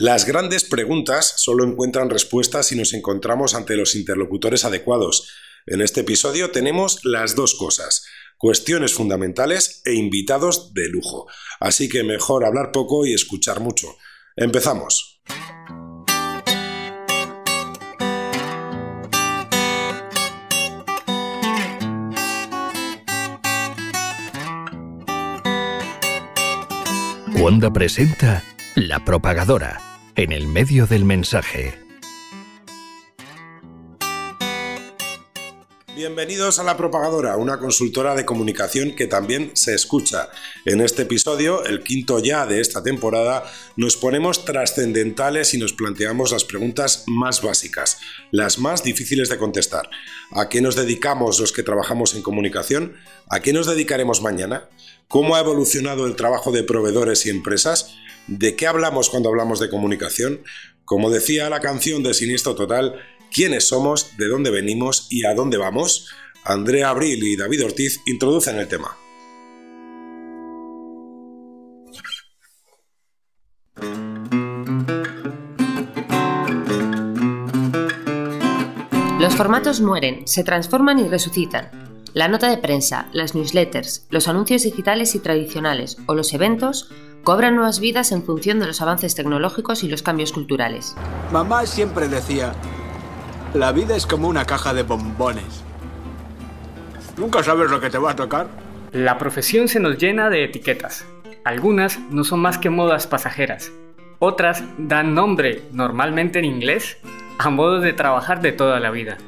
Las grandes preguntas solo encuentran respuestas si nos encontramos ante los interlocutores adecuados. En este episodio tenemos las dos cosas, cuestiones fundamentales e invitados de lujo. Así que mejor hablar poco y escuchar mucho. Empezamos. Wanda presenta La Propagadora en el medio del mensaje. Bienvenidos a La Propagadora, una consultora de comunicación que también se escucha. En este episodio, el quinto ya de esta temporada, nos ponemos trascendentales y nos planteamos las preguntas más básicas, las más difíciles de contestar. ¿A qué nos dedicamos los que trabajamos en comunicación? ¿A qué nos dedicaremos mañana? ¿Cómo ha evolucionado el trabajo de proveedores y empresas? ¿De qué hablamos cuando hablamos de comunicación? Como decía la canción de Siniestro Total, ¿quiénes somos, de dónde venimos y a dónde vamos? Andrea Abril y David Ortiz introducen el tema. Los formatos mueren, se transforman y resucitan. La nota de prensa, las newsletters, los anuncios digitales y tradicionales o los eventos cobran nuevas vidas en función de los avances tecnológicos y los cambios culturales. Mamá siempre decía, la vida es como una caja de bombones. Nunca sabes lo que te va a tocar. La profesión se nos llena de etiquetas. Algunas no son más que modas pasajeras. Otras dan nombre, normalmente en inglés, a modos de trabajar de toda la vida.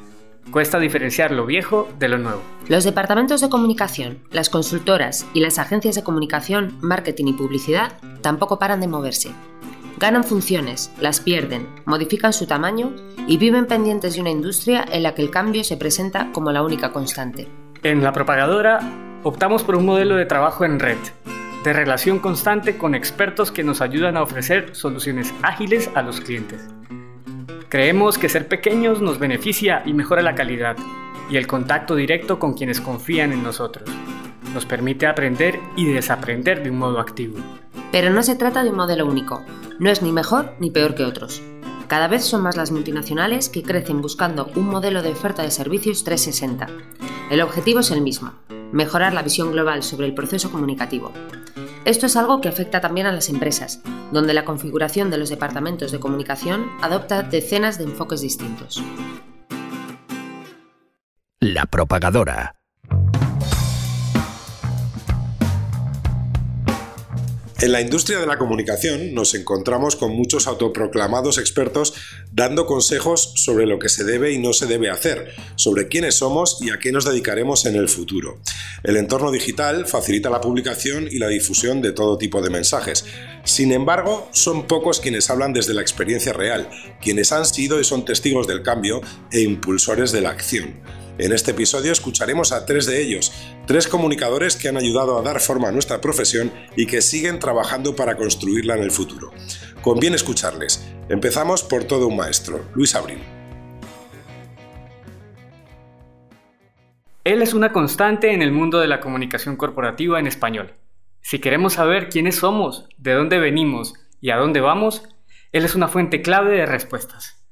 Cuesta diferenciar lo viejo de lo nuevo. Los departamentos de comunicación, las consultoras y las agencias de comunicación, marketing y publicidad tampoco paran de moverse. Ganan funciones, las pierden, modifican su tamaño y viven pendientes de una industria en la que el cambio se presenta como la única constante. En la propagadora optamos por un modelo de trabajo en red, de relación constante con expertos que nos ayudan a ofrecer soluciones ágiles a los clientes. Creemos que ser pequeños nos beneficia y mejora la calidad y el contacto directo con quienes confían en nosotros. Nos permite aprender y desaprender de un modo activo. Pero no se trata de un modelo único. No es ni mejor ni peor que otros. Cada vez son más las multinacionales que crecen buscando un modelo de oferta de servicios 360. El objetivo es el mismo, mejorar la visión global sobre el proceso comunicativo. Esto es algo que afecta también a las empresas, donde la configuración de los departamentos de comunicación adopta decenas de enfoques distintos. La propagadora. En la industria de la comunicación nos encontramos con muchos autoproclamados expertos dando consejos sobre lo que se debe y no se debe hacer, sobre quiénes somos y a qué nos dedicaremos en el futuro. El entorno digital facilita la publicación y la difusión de todo tipo de mensajes. Sin embargo, son pocos quienes hablan desde la experiencia real, quienes han sido y son testigos del cambio e impulsores de la acción. En este episodio escucharemos a tres de ellos, tres comunicadores que han ayudado a dar forma a nuestra profesión y que siguen trabajando para construirla en el futuro. Conviene escucharles. Empezamos por todo un maestro, Luis Abril. Él es una constante en el mundo de la comunicación corporativa en español. Si queremos saber quiénes somos, de dónde venimos y a dónde vamos, él es una fuente clave de respuestas.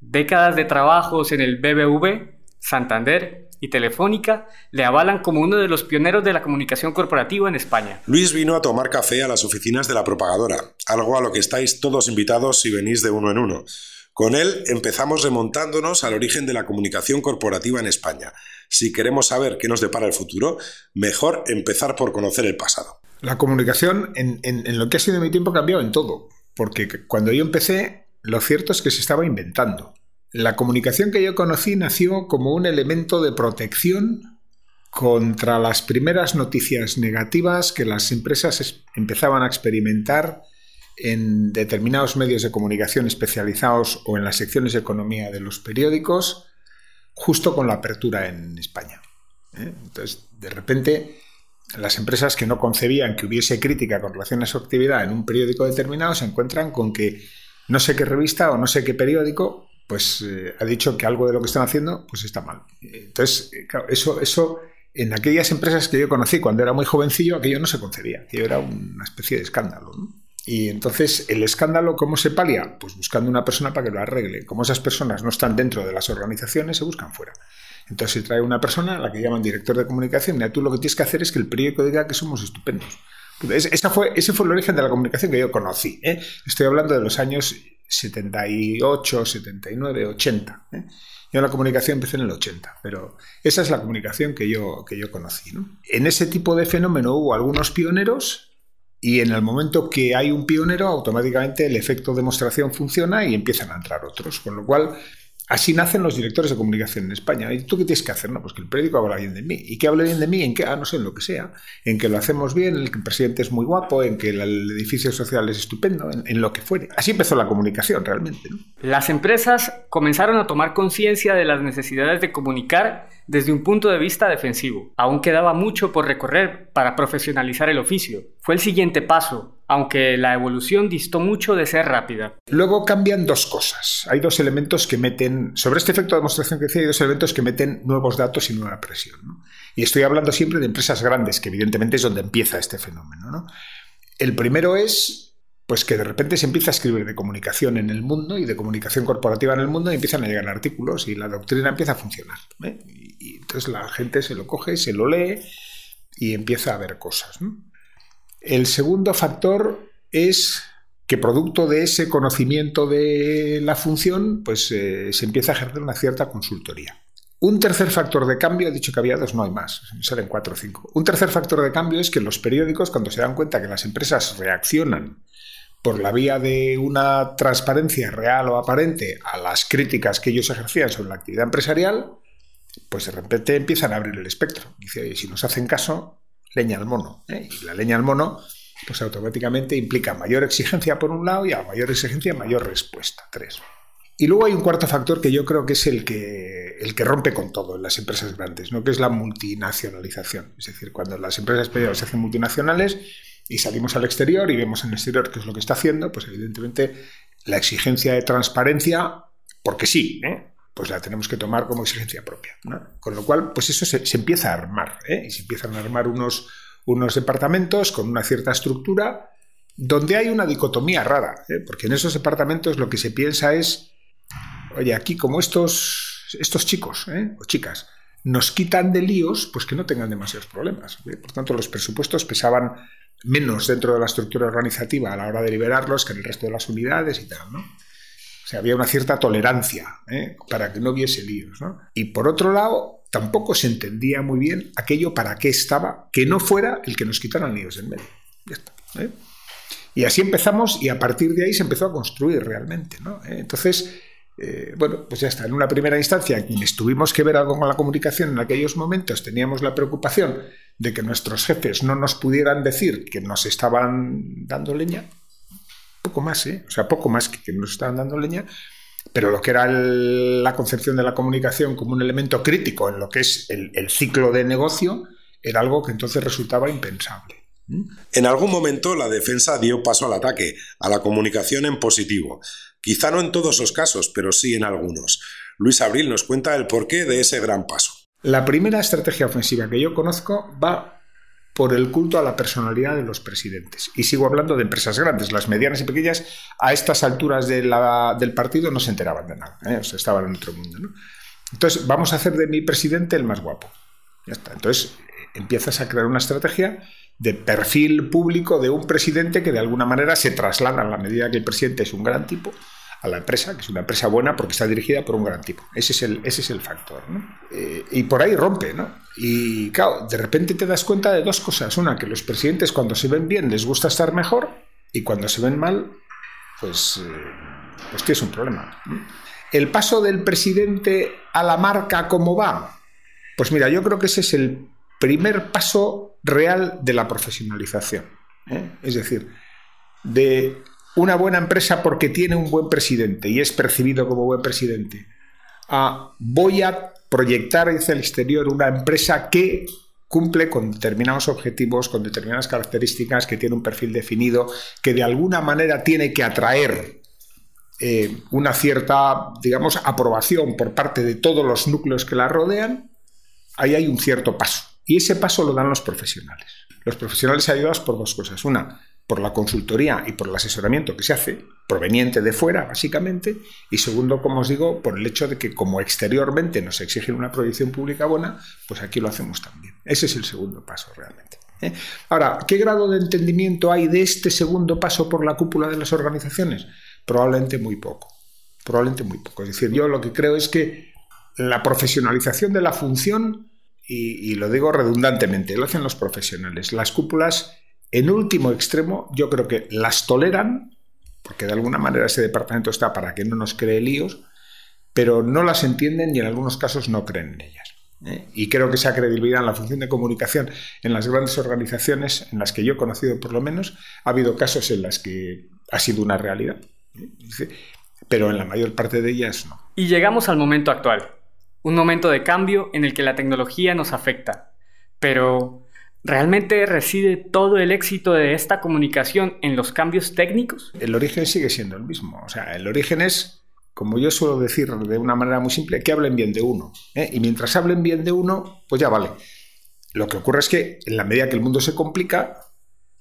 Décadas de trabajos en el BBV Santander y Telefónica le avalan como uno de los pioneros de la comunicación corporativa en España. Luis vino a tomar café a las oficinas de la propagadora, algo a lo que estáis todos invitados si venís de uno en uno. Con él empezamos remontándonos al origen de la comunicación corporativa en España. Si queremos saber qué nos depara el futuro, mejor empezar por conocer el pasado. La comunicación en, en lo que ha sido mi tiempo ha cambiado en todo, porque cuando yo empecé, lo cierto es que se estaba inventando. La comunicación que yo conocí nació como un elemento de protección contra las primeras noticias negativas que las empresas empezaban a experimentar en determinados medios de comunicación especializados o en las secciones de economía de los periódicos, justo con la apertura en España. ¿eh? Entonces, de repente, las empresas que no concebían que hubiese crítica con relación a su actividad en un periódico determinado se encuentran con que no sé qué revista o no sé qué periódico pues eh, ha dicho que algo de lo que están haciendo pues está mal. Entonces, eh, claro, eso, eso en aquellas empresas que yo conocí cuando era muy jovencillo, aquello no se concebía, aquello era una especie de escándalo. Y entonces, ¿el escándalo cómo se palia? Pues buscando una persona para que lo arregle. Como esas personas no están dentro de las organizaciones, se buscan fuera. Entonces se trae una persona a la que llaman director de comunicación y tú lo que tienes que hacer es que el periódico diga que somos estupendos. Esa fue, ese fue el origen de la comunicación que yo conocí. ¿eh? Estoy hablando de los años 78, 79, 80. Yo la comunicación empecé en el 80, pero esa es la comunicación que yo, que yo conocí. En ese tipo de fenómeno hubo algunos pioneros y en el momento que hay un pionero, automáticamente el efecto demostración funciona y empiezan a entrar otros. Con lo cual, Así nacen los directores de comunicación en España. ¿Y tú qué tienes que hacer? No, pues que el periódico habla bien de mí. ¿Y que hable bien de mí? ¿En qué? Ah, no sé, en lo que sea. En que lo hacemos bien, en que el presidente es muy guapo, en que el edificio social es estupendo, en, lo que fuere. Así empezó la comunicación realmente. Las empresas comenzaron a tomar conciencia de las necesidades de comunicar desde un punto de vista defensivo. Aún quedaba mucho por recorrer para profesionalizar el oficio. Fue el siguiente paso, aunque la evolución distó mucho de ser rápida. Luego cambian dos cosas. Hay dos elementos que meten, sobre este efecto de demostración que decía, hay dos elementos que meten nuevos datos y nueva presión. Y estoy hablando siempre de empresas grandes, que evidentemente es donde empieza este fenómeno. El primero es pues que de repente se empieza a escribir de comunicación en el mundo y de comunicación corporativa en el mundo y empiezan a llegar artículos y la doctrina empieza a funcionar. ¿eh? Y, entonces la gente se lo coge, se lo lee y empieza a ver cosas. El segundo factor es que producto de ese conocimiento de la función, pues eh, se empieza a ejercer una cierta consultoría. Un tercer factor de cambio, he dicho que había dos, no hay más, salen cuatro o cinco. Un tercer factor de cambio es que los periódicos, cuando se dan cuenta que las empresas reaccionan por la vía de una transparencia real o aparente a las críticas que ellos ejercían sobre la actividad empresarial, pues de repente empiezan a abrir el espectro. Dice, oye, si nos hacen caso, leña al mono. ¿eh? Y la leña al mono, pues automáticamente implica mayor exigencia por un lado y a mayor exigencia mayor respuesta. Tres. Y luego hay un cuarto factor que yo creo que es el que, el que rompe con todo en las empresas grandes, ¿no? que es la multinacionalización. Es decir, cuando las empresas se hacen multinacionales, y salimos al exterior y vemos en el exterior qué es lo que está haciendo, pues evidentemente la exigencia de transparencia, porque sí, ¿eh? Pues la tenemos que tomar como exigencia propia. Con lo cual, pues eso se, empieza a armar, ¿eh? y se empiezan a armar unos, unos departamentos con una cierta estructura donde hay una dicotomía rara, ¿eh? porque en esos departamentos lo que se piensa es, oye, aquí como estos, estos chicos o chicas nos quitan de líos, pues que no tengan demasiados problemas. Por tanto, los presupuestos pesaban menos dentro de la estructura organizativa a la hora de liberarlos que en el resto de las unidades y tal, ¿no? Sea, había una cierta tolerancia ¿eh? para que no hubiese líos, ¿no? Y por otro lado, tampoco se entendía muy bien aquello para qué estaba, que no fuera el que nos quitaran líos en medio. ¿eh? Y así empezamos y a partir de ahí se empezó a construir realmente, ¿no? ¿Eh? Entonces, bueno, pues ya está. En una primera instancia, quienes tuvimos que ver algo con la comunicación en aquellos momentos, teníamos la preocupación de que nuestros jefes no nos pudieran decir que nos estaban dando leña, poco más, ¿eh? o sea, poco más que, que nos estaban dando leña, pero lo que era la concepción de la comunicación como un elemento crítico en lo que es el, el ciclo de negocio, era algo que entonces resultaba impensable. En algún momento la defensa dio paso al ataque, a la comunicación en positivo. Quizá no en todos los casos, pero sí en algunos. Luis Abril nos cuenta el porqué de ese gran paso. La primera estrategia ofensiva que yo conozco va por el culto a la personalidad de los presidentes. Y sigo hablando de empresas grandes, las medianas y pequeñas, a estas alturas del partido no se enteraban de nada, ¿eh? estaban en otro mundo. Entonces, vamos a hacer de mi presidente el más guapo. Ya está. Entonces, empiezas a crear una estrategia de perfil público de un presidente que de alguna manera se traslada a la medida que el presidente es un gran tipo a la empresa, que es una empresa buena porque está dirigida por un gran tipo. Ese es el, ese es el factor. Eh, y por ahí rompe, ¿no? Y claro, de repente te das cuenta de dos cosas. Una, que los presidentes cuando se ven bien les gusta estar mejor y cuando se ven mal, pues, eh, pues tienes un problema. El paso del presidente a la marca, ¿cómo va? Pues mira, yo creo que ese es el primer paso real de la profesionalización. ¿eh? Es decir, de una buena empresa porque tiene un buen presidente y es percibido como buen presidente. Ah, voy a proyectar hacia el exterior una empresa que cumple con determinados objetivos, con determinadas características, que tiene un perfil definido, que de alguna manera tiene que atraer eh, una cierta, digamos, aprobación por parte de todos los núcleos que la rodean, ahí hay un cierto paso. Y ese paso lo dan los profesionales. Los profesionales ayudados por dos cosas. Una, por la consultoría y por el asesoramiento que se hace, proveniente de fuera, básicamente, y segundo, como os digo, por el hecho de que como exteriormente nos exigen una proyección pública buena, pues aquí lo hacemos también. Ese es el segundo paso realmente. ¿eh? Ahora, ¿qué grado de entendimiento hay de este segundo paso por la cúpula de las organizaciones? Probablemente muy poco. Probablemente muy poco. Es decir, yo lo que creo es que la profesionalización de la función, y, y lo digo redundantemente, lo hacen los profesionales. Las cúpulas en último extremo, yo creo que las toleran, porque de alguna manera ese departamento está para que no nos cree líos, pero no las entienden y en algunos casos no creen en ellas. ¿eh? Y creo que esa credibilidad en la función de comunicación en las grandes organizaciones, en las que yo he conocido por lo menos, ha habido casos en las que ha sido una realidad, ¿eh? pero en la mayor parte de ellas no. Y llegamos al momento actual, un momento de cambio en el que la tecnología nos afecta. Pero, ¿Realmente reside todo el éxito de esta comunicación en los cambios técnicos? El origen sigue siendo el mismo. O sea, el origen es, como yo suelo decir de una manera muy simple, que hablen bien de uno. ¿eh? Y mientras hablen bien de uno, pues ya vale. Lo que ocurre es que en la medida que el mundo se complica,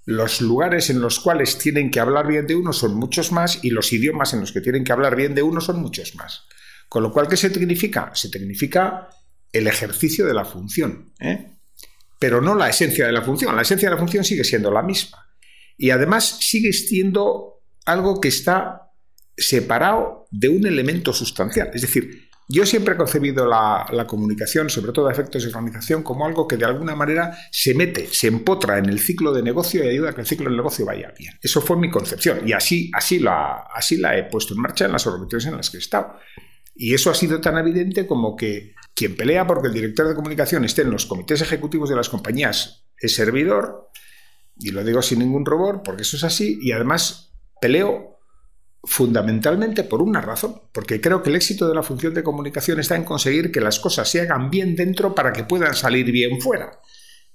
los lugares en los cuales tienen que hablar bien de uno son muchos más y los idiomas en los que tienen que hablar bien de uno son muchos más. Con lo cual, ¿qué se significa? Se significa el ejercicio de la función. ¿eh? Pero no la esencia de la función. La esencia de la función sigue siendo la misma. Y además sigue siendo algo que está separado de un elemento sustancial. Es decir, yo siempre he concebido la, comunicación, sobre todo a efectos de organización, como algo que de alguna manera se mete, se empotra en el ciclo de negocio y ayuda a que el ciclo de negocio vaya bien. Eso fue mi concepción y así, así, la, así la he puesto en marcha en las organizaciones en las que he estado. Y eso ha sido tan evidente como que quien pelea porque el director de comunicación esté en los comités ejecutivos de las compañías es servidor, y lo digo sin ningún rubor, porque eso es así, y además peleo fundamentalmente por una razón, porque creo que el éxito de la función de comunicación está en conseguir que las cosas se hagan bien dentro para que puedan salir bien fuera.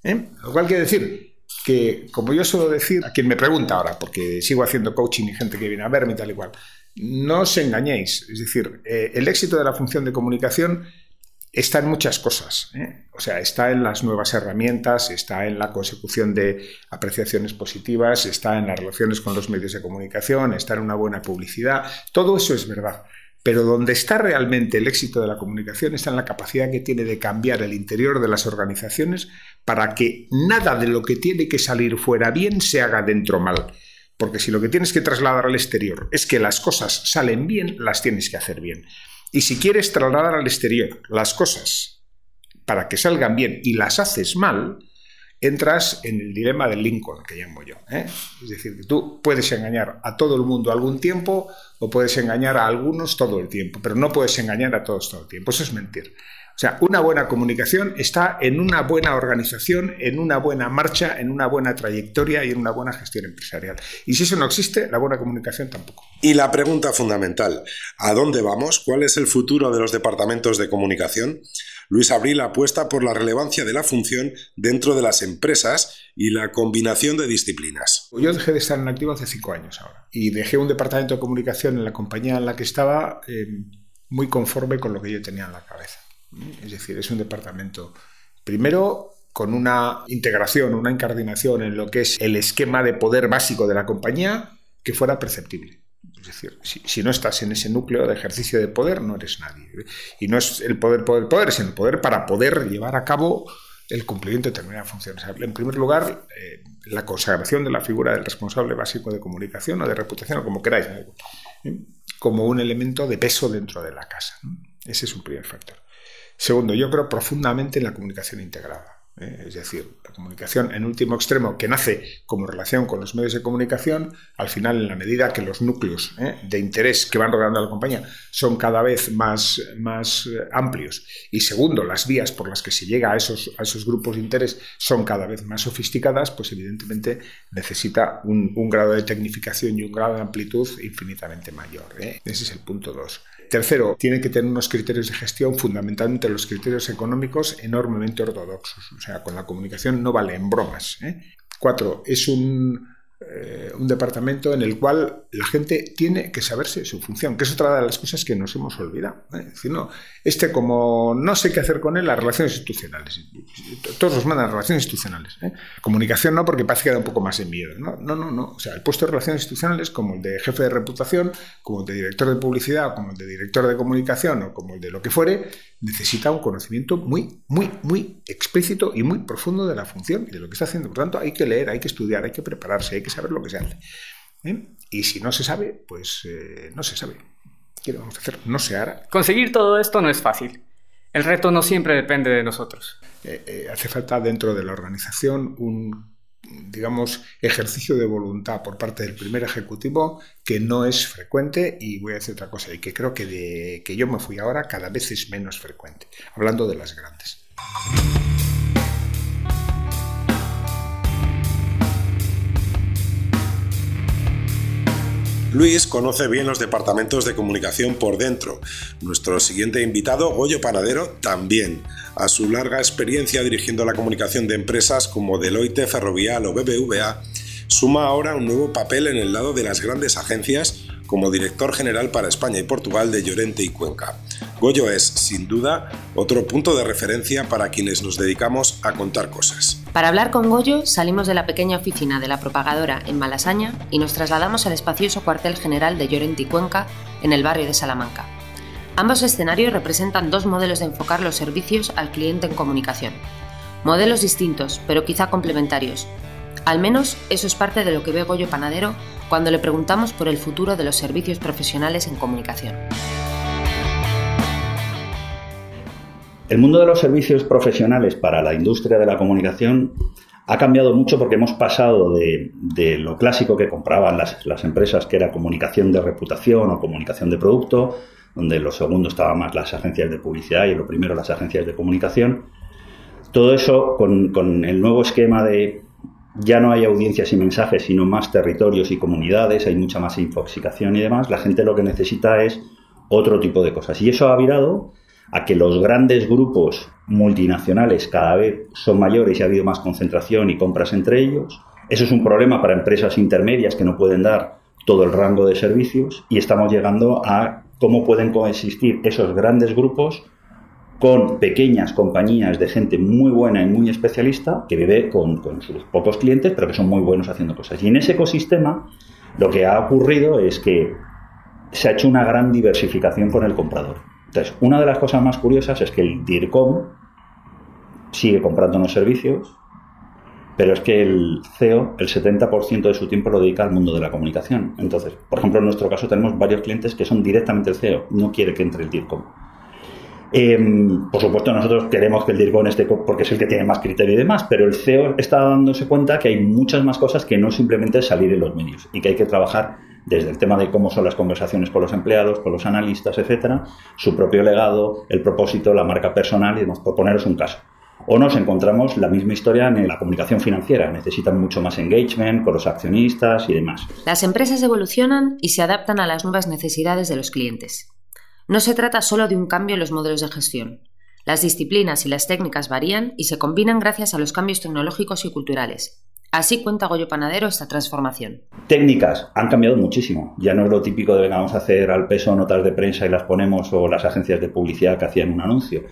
¿eh? Lo cual quiere decir que, como yo suelo decir a quien me pregunta ahora, porque sigo haciendo coaching y gente que viene a verme tal y cual, no os engañéis. Es decir, eh, el éxito de la función de comunicación está en muchas cosas. ¿eh? O sea, está en las nuevas herramientas, está en la consecución de apreciaciones positivas, está en las relaciones con los medios de comunicación, está en una buena publicidad. Todo eso es verdad. Pero donde está realmente el éxito de la comunicación está en la capacidad que tiene de cambiar el interior de las organizaciones para que nada de lo que tiene que salir fuera bien se haga dentro mal. Porque si lo que tienes que trasladar al exterior es que las cosas salen bien, las tienes que hacer bien. Y si quieres trasladar al exterior las cosas para que salgan bien y las haces mal, entras en el dilema del Lincoln, que llamo yo. ¿eh? Es decir, que tú puedes engañar a todo el mundo algún tiempo o puedes engañar a algunos todo el tiempo, pero no puedes engañar a todos todo el tiempo. Eso es mentir. O sea, una buena comunicación está en una buena organización, en una buena marcha, en una buena trayectoria y en una buena gestión empresarial. Y si eso no existe, la buena comunicación tampoco. Y la pregunta fundamental, ¿a dónde vamos? ¿Cuál es el futuro de los departamentos de comunicación? Luis Abril apuesta por la relevancia de la función dentro de las empresas y la combinación de disciplinas. Yo dejé de estar en activo hace cinco años ahora y dejé un departamento de comunicación en la compañía en la que estaba eh, muy conforme con lo que yo tenía en la cabeza. Es decir, es un departamento, primero, con una integración, una incardinación en lo que es el esquema de poder básico de la compañía que fuera perceptible. Es decir, si, no estás en ese núcleo de ejercicio de poder, no eres nadie. Y no es el poder, poder, poder, sino el poder para poder llevar a cabo el cumplimiento de determinadas funciones. En primer lugar, eh, la consagración de la figura del responsable básico de comunicación o de reputación, o como queráis, como un elemento de peso dentro de la casa. Ese es un primer factor. Segundo, yo creo profundamente en la comunicación integrada. ¿Eh? Es decir, la comunicación en último extremo que nace como relación con los medios de comunicación, al final en la medida que los núcleos ¿eh? de interés que van rodeando a la compañía son cada vez más, más eh, amplios y segundo, las vías por las que se llega a esos, a esos grupos de interés son cada vez más sofisticadas, pues evidentemente necesita un, grado de tecnificación y un grado de amplitud infinitamente mayor. Ese es el punto dos. Tercero, tiene que tener unos criterios de gestión, fundamentalmente los criterios económicos, enormemente ortodoxos. Con la comunicación no valen bromas. ¿eh? Cuatro, es un eh, un departamento en el cual la gente tiene que saberse su función, que es otra de las cosas que nos hemos olvidado. ¿eh? Decir, no, este como no sé qué hacer con él, las relaciones institucionales. Todos los mandan relaciones institucionales. ¿eh? Comunicación no, porque parece que da un poco más de miedo. No, no, no, no. O sea, el puesto de relaciones institucionales, como el de jefe de reputación, como el de director de publicidad, como el de director de comunicación o como el de lo que fuere, necesita un conocimiento muy, muy, muy explícito y muy profundo de la función y de lo que está haciendo. Por tanto, hay que leer, hay que estudiar, hay que prepararse, hay que saber lo que se hace. ¿Eh? Y si no se sabe, pues eh, no se sabe. ¿Qué vamos a hacer? No se hará. Conseguir todo esto no es fácil. El reto no siempre depende de nosotros. Eh, hace falta dentro de la organización un, digamos, ejercicio de voluntad por parte del primer ejecutivo que no es frecuente y voy a decir otra cosa y que creo que de que yo me fui ahora cada vez es menos frecuente, hablando de las grandes. Luis conoce bien los departamentos de comunicación por dentro. Nuestro siguiente invitado, Goyo Panadero, también. A su larga experiencia dirigiendo la comunicación de empresas como Deloitte, Ferrovial o BBVA, suma ahora un nuevo papel en el lado de las grandes agencias como director general para España y Portugal de Llorente y Cuenca. Goyo es, sin duda, otro punto de referencia para quienes nos dedicamos a contar cosas. Para hablar con Goyo salimos de la pequeña oficina de la propagadora en Malasaña y nos trasladamos al espacioso cuartel general de Llorente y Cuenca en el barrio de Salamanca. Ambos escenarios representan dos modelos de enfocar los servicios al cliente en comunicación. Modelos distintos, pero quizá complementarios. Al menos eso es parte de lo que ve Goyo Panadero cuando le preguntamos por el futuro de los servicios profesionales en comunicación. El mundo de los servicios profesionales para la industria de la comunicación ha cambiado mucho porque hemos pasado de, lo clásico que compraban las, empresas, que era comunicación de reputación o comunicación de producto, donde lo segundo estaban más las agencias de publicidad y lo primero las agencias de comunicación. Todo eso con, el nuevo esquema de ya no hay audiencias y mensajes, sino más territorios y comunidades, hay mucha más infoxicación y demás, la gente lo que necesita es otro tipo de cosas. Y eso ha virado a que los grandes grupos multinacionales cada vez son mayores y ha habido más concentración y compras entre ellos. Eso es un problema para empresas intermedias que no pueden dar todo el rango de servicios y estamos llegando a cómo pueden coexistir esos grandes grupos con pequeñas compañías de gente muy buena y muy especialista que vive con, con, sus pocos clientes, pero que son muy buenos haciendo cosas. Y en ese ecosistema lo que ha ocurrido es que se ha hecho una gran diversificación con el comprador. Entonces, una de las cosas más curiosas es que el DIRCOM sigue comprando unos servicios, pero es que el CEO, el 70% de su tiempo lo dedica al mundo de la comunicación. Entonces, por ejemplo, en nuestro caso tenemos varios clientes que son directamente el CEO, no quiere que entre el DIRCOM. Em, por supuesto, nosotros queremos que el DIRCOM esté porque es el que tiene más criterio y demás, pero el CEO está dándose cuenta que hay muchas más cosas que no simplemente salir en los medios y que hay que trabajar desde el tema de cómo son las conversaciones con los empleados, con los analistas, etcétera, su propio legado, el propósito, la marca personal y demás, por poneros un caso. O nos encontramos la misma historia en la comunicación financiera. Necesitan mucho más engagement con los accionistas y demás. Las empresas evolucionan y se adaptan a las nuevas necesidades de los clientes. No se trata solo de un cambio en los modelos de gestión. Las disciplinas y las técnicas varían y se combinan gracias a los cambios tecnológicos y culturales. Así cuenta Goyo Panadero esta transformación. Técnicas han cambiado muchísimo. Ya no es lo típico de vamos a hacer al peso notas de prensa y las ponemos o las agencias de publicidad que hacían un anuncio.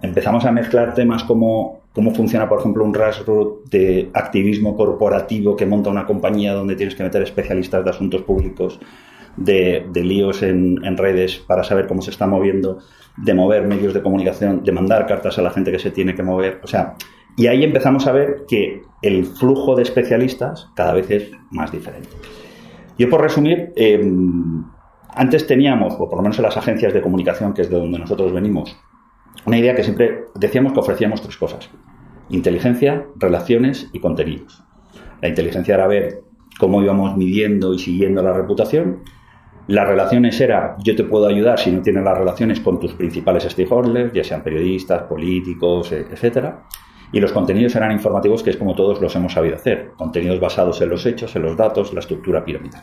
Empezamos a mezclar temas como cómo funciona, por ejemplo, un rastro de activismo corporativo que monta una compañía donde tienes que meter especialistas de asuntos públicos, de, líos en, en, redes para saber cómo se está moviendo, de mover medios de comunicación, de mandar cartas a la gente que se tiene que mover. O sea, y ahí empezamos a ver que el flujo de especialistas cada vez es más diferente. Yo por resumir, em, antes teníamos, o por lo menos en las agencias de comunicación, que es de donde nosotros venimos, una idea que siempre decíamos que ofrecíamos tres cosas. Inteligencia, relaciones y contenidos. La inteligencia era ver cómo íbamos midiendo y siguiendo la reputación. Las relaciones era, yo te puedo ayudar si no tienes las relaciones con tus principales stakeholders, ya sean periodistas, políticos, etcétera. Y los contenidos eran informativos, que es como todos los hemos sabido hacer. Contenidos basados en los hechos, en los datos, la estructura piramidal.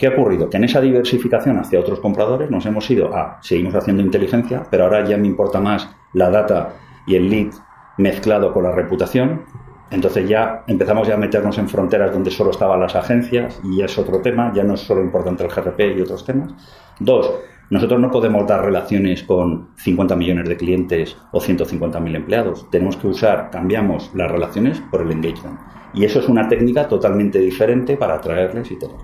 ¿Qué ha ocurrido? Que en esa diversificación hacia otros compradores nos hemos ido a, seguimos haciendo inteligencia, pero ahora ya me importa más la data y el lead mezclado con la reputación. Entonces ya empezamos ya a meternos en fronteras donde solo estaban las agencias y es otro tema, ya no es solo importante el GRP y otros temas. Dos, nosotros no podemos dar relaciones con 50 millones de clientes o 150.000 empleados. Tenemos que usar, cambiamos las relaciones por el engagement. Y eso es una técnica totalmente diferente para atraerles y tener.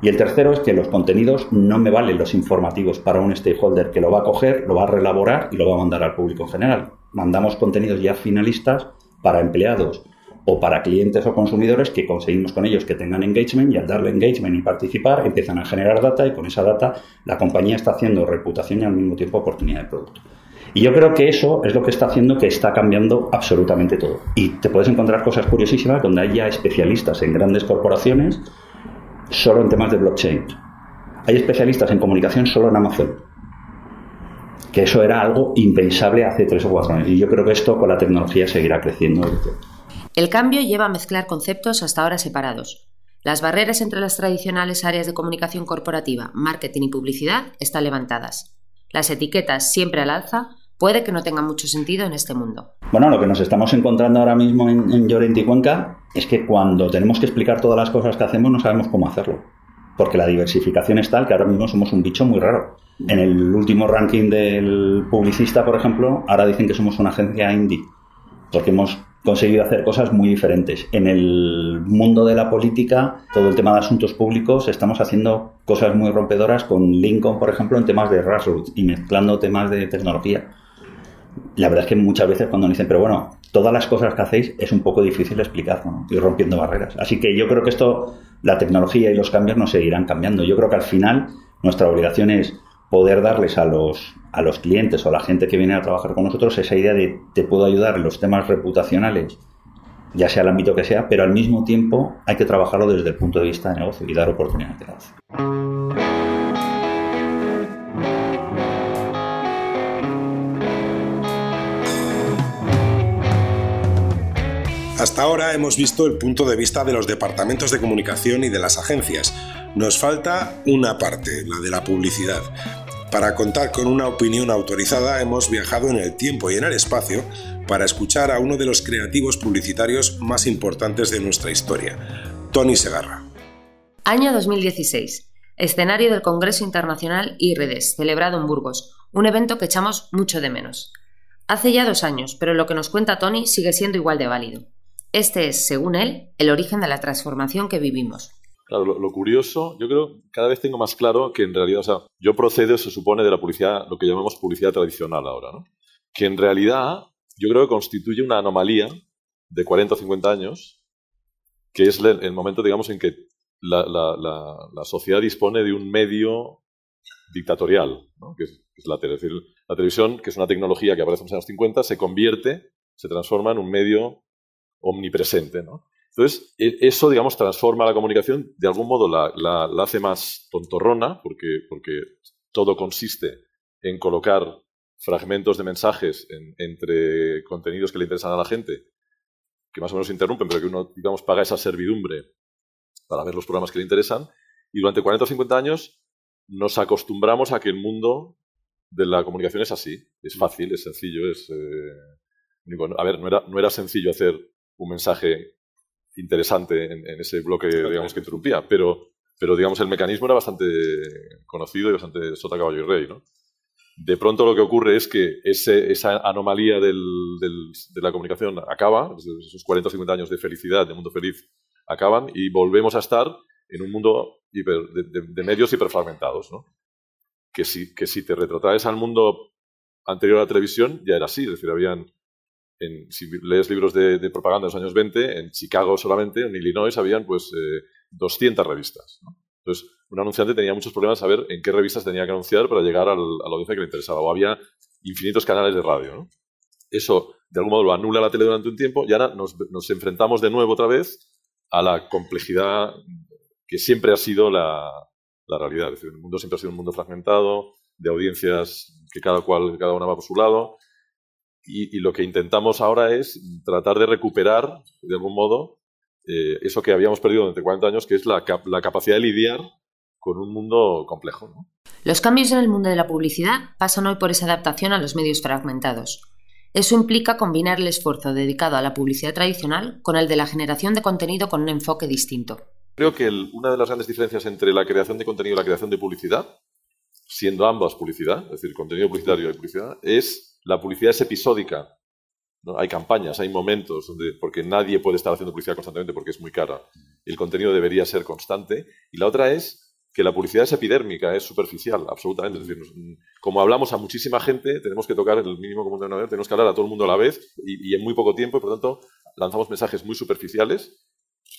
Y el tercero es que los contenidos no me valen los informativos para un stakeholder que lo va a coger, lo va a relaborar y lo va a mandar al público en general. Mandamos contenidos ya finalistas para empleados o para clientes o consumidores que conseguimos con ellos que tengan engagement y al darle engagement y participar empiezan a generar data y con esa data la compañía está haciendo reputación y al mismo tiempo oportunidad de producto. Y yo creo que eso es lo que está haciendo que está cambiando absolutamente todo. Y te puedes encontrar cosas curiosísimas donde hay ya especialistas en grandes corporaciones solo en temas de blockchain. Hay especialistas en comunicación solo en Amazon. Que eso era algo impensable hace tres o cuatro años. Y yo creo que esto con la tecnología seguirá creciendo. El cambio lleva a mezclar conceptos hasta ahora separados. Las barreras entre las tradicionales áreas de comunicación corporativa, marketing y publicidad están levantadas. Las etiquetas siempre al alza puede que no tengan mucho sentido en este mundo. Bueno, lo que nos estamos encontrando ahora mismo en, en Cuenca es que cuando tenemos que explicar todas las cosas que hacemos no sabemos cómo hacerlo. Porque la diversificación es tal que ahora mismo somos un bicho muy raro. En el último ranking del publicista, por ejemplo, ahora dicen que somos una agencia indie. Porque hemos conseguido hacer cosas muy diferentes. En el mundo de la política, todo el tema de asuntos públicos, estamos haciendo cosas muy rompedoras con Lincoln, por ejemplo, en temas de grassroots y mezclando temas de tecnología. La verdad es que muchas veces cuando me dicen, pero bueno, todas las cosas que hacéis es un poco difícil explicar, ¿no? Ir rompiendo barreras. Así que yo creo que esto, la tecnología y los cambios no seguirán cambiando. Yo creo que al final nuestra obligación es poder darles a los, a los clientes o a la gente que viene a trabajar con nosotros esa idea de te puedo ayudar en los temas reputacionales, ya sea el ámbito que sea, pero al mismo tiempo hay que trabajarlo desde el punto de vista de negocio y dar oportunidades de negocio. Hasta ahora hemos visto el punto de vista de los departamentos de comunicación y de las agencias. Nos falta una parte, la de la publicidad. Para contar con una opinión autorizada hemos viajado en el tiempo y en el espacio para escuchar a uno de los creativos publicitarios más importantes de nuestra historia, Tony Segarra. Año 2016. Escenario del Congreso Internacional IREDES, celebrado en Burgos, un evento que echamos mucho de menos. Hace ya dos años, pero lo que nos cuenta Tony sigue siendo igual de válido. Este es, según él, el origen de la transformación que vivimos. Claro, lo, curioso, yo creo, cada vez tengo más claro que en realidad, o sea, yo procedo, se supone, de la publicidad, lo que llamamos publicidad tradicional ahora, ¿no? Que en realidad yo creo que constituye una anomalía de 40 o 50 años, que es el, momento, digamos, en que la, sociedad dispone de un medio dictatorial, ¿no? que, es, la, la televisión, que es una tecnología que aparece en los años 50, se convierte, se transforma en un medio omnipresente, ¿no? Entonces, e, eso, digamos, transforma la comunicación, de algún modo la, hace más tontorrona, porque, porque todo consiste en colocar fragmentos de mensajes entre contenidos que le interesan a la gente, que más o menos interrumpen, pero que uno, digamos, paga esa servidumbre para ver los programas que le interesan. Y durante 40 o 50 años nos acostumbramos a que el mundo de la comunicación es así. Es fácil, es sencillo, es... Eh, a ver, no era, no era sencillo hacer un mensaje interesante en, ese bloque, digamos, que interrumpía, pero, pero, digamos, el mecanismo era bastante conocido y bastante sota, caballo y rey, ¿no? De pronto lo que ocurre es que ese, esa anomalía del, de la comunicación acaba, esos 40 o 50 años de felicidad, de mundo feliz, acaban y volvemos a estar en un mundo de, medios hiperfragmentados, ¿no? Que si, que si te retrotraes al mundo anterior a la televisión, ya era así, es decir, habían si lees libros de, propaganda de los años 20, en Chicago solamente, en Illinois, habían pues 200 eh, revistas. Entonces, un anunciante tenía muchos problemas saber en qué revistas tenía que anunciar para llegar a la audiencia que le interesaba. O había infinitos canales de radio. Eso, de algún modo, lo anula la tele durante un tiempo y ahora nos, enfrentamos de nuevo otra vez a la complejidad que siempre ha sido la, la realidad. Es decir, el mundo siempre ha sido un mundo fragmentado, de audiencias que cada cual, cada una va por su lado, y, lo que intentamos ahora es tratar de recuperar, de algún modo, eh, eso que habíamos perdido durante 40 años, que es la, capacidad de lidiar con un mundo complejo. Los cambios en el mundo de la publicidad pasan hoy por esa adaptación a los medios fragmentados. Eso implica combinar el esfuerzo dedicado a la publicidad tradicional con el de la generación de contenido con un enfoque distinto. Creo que una de las grandes diferencias entre la creación de contenido y la creación de publicidad, siendo ambas publicidad, es decir, contenido publicitario y publicidad, es la publicidad es episódica. ¿no? Hay campañas, hay momentos, donde, porque nadie puede estar haciendo publicidad constantemente porque es muy cara. El contenido debería ser constante. Y la otra es que la publicidad es epidérmica, es superficial, absolutamente. Es decir, como hablamos a muchísima gente, tenemos que tocar el mínimo común denominador, tenemos que hablar a todo el mundo a la vez y, en muy poco tiempo, y por lo tanto lanzamos mensajes muy superficiales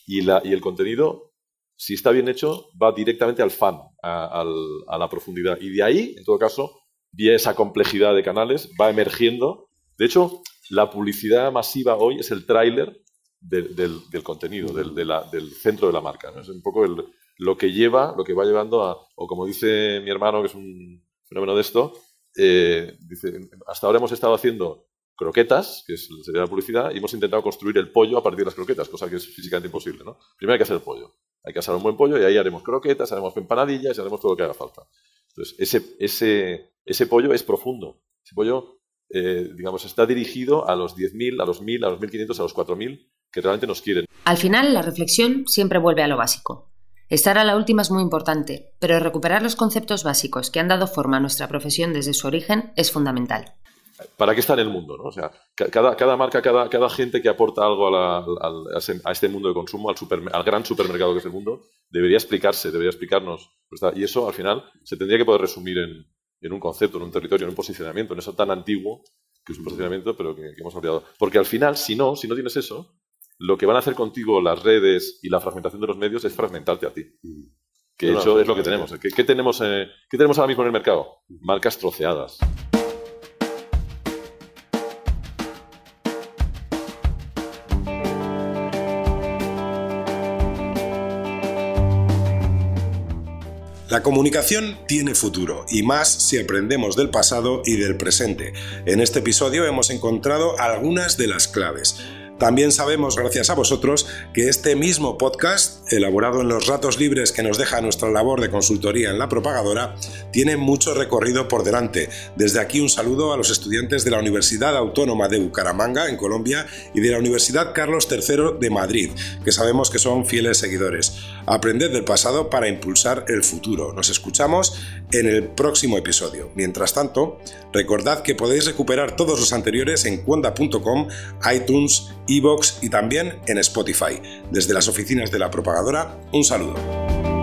y, la, y el contenido, si está bien hecho, va directamente al fan, a, la profundidad. Y de ahí, en todo caso, vía esa complejidad de canales, va emergiendo. De hecho, la publicidad masiva hoy es el tráiler del, contenido, del, del, centro de la marca. Es un poco el, lo que lleva, lo que va llevando a, o como dice mi hermano, que es un fenómeno de esto, eh, dice, hasta ahora hemos estado haciendo croquetas, que es, sería la publicidad, y hemos intentado construir el pollo a partir de las croquetas, cosa que es físicamente imposible. ¿no? Primero hay que hacer el pollo. Hay que hacer un buen pollo y ahí haremos croquetas, haremos empanadillas y haremos todo lo que haga falta. Entonces, ese, ese, ese pollo es profundo. Ese pollo, eh, digamos, está dirigido a los 10.000, a los 1.000, a los 1.500, a los 4.000 que realmente nos quieren. Al final, la reflexión siempre vuelve a lo básico. Estar a la última es muy importante, pero recuperar los conceptos básicos que han dado forma a nuestra profesión desde su origen es fundamental. ¿Para qué está en el mundo? ¿no? O sea, cada, cada marca, cada, cada, gente que aporta algo a, a, este mundo de consumo, al, al, gran supermercado que es el mundo, debería explicarse, debería explicarnos. Y eso, al final, se tendría que poder resumir en, en, un concepto, en un territorio, en un posicionamiento, en eso tan antiguo que es un posicionamiento, pero que, que hemos olvidado. Porque al final, si no, si no tienes eso, lo que van a hacer contigo las redes y la fragmentación de los medios es fragmentarte a ti. Que eso es lo que tenemos. ¿Qué, tenemos eh, ¿Qué tenemos ahora mismo en el mercado? Marcas troceadas. Comunicación tiene futuro, y más si aprendemos del pasado y del presente. En este episodio hemos encontrado algunas de las claves. También sabemos, gracias a vosotros, que este mismo podcast, elaborado en los ratos libres que nos deja nuestra labor de consultoría en la propagadora, tiene mucho recorrido por delante. Desde aquí un saludo a los estudiantes de la Universidad Autónoma de Bucaramanga, en Colombia, y de la Universidad Carlos III de Madrid, que sabemos que son fieles seguidores. Aprended del pasado para impulsar el futuro. Nos escuchamos en el próximo episodio. Mientras tanto, recordad que podéis recuperar todos los anteriores en cuonda.com, iTunes, Evox y también en Spotify. Desde las oficinas de la propagadora, un saludo.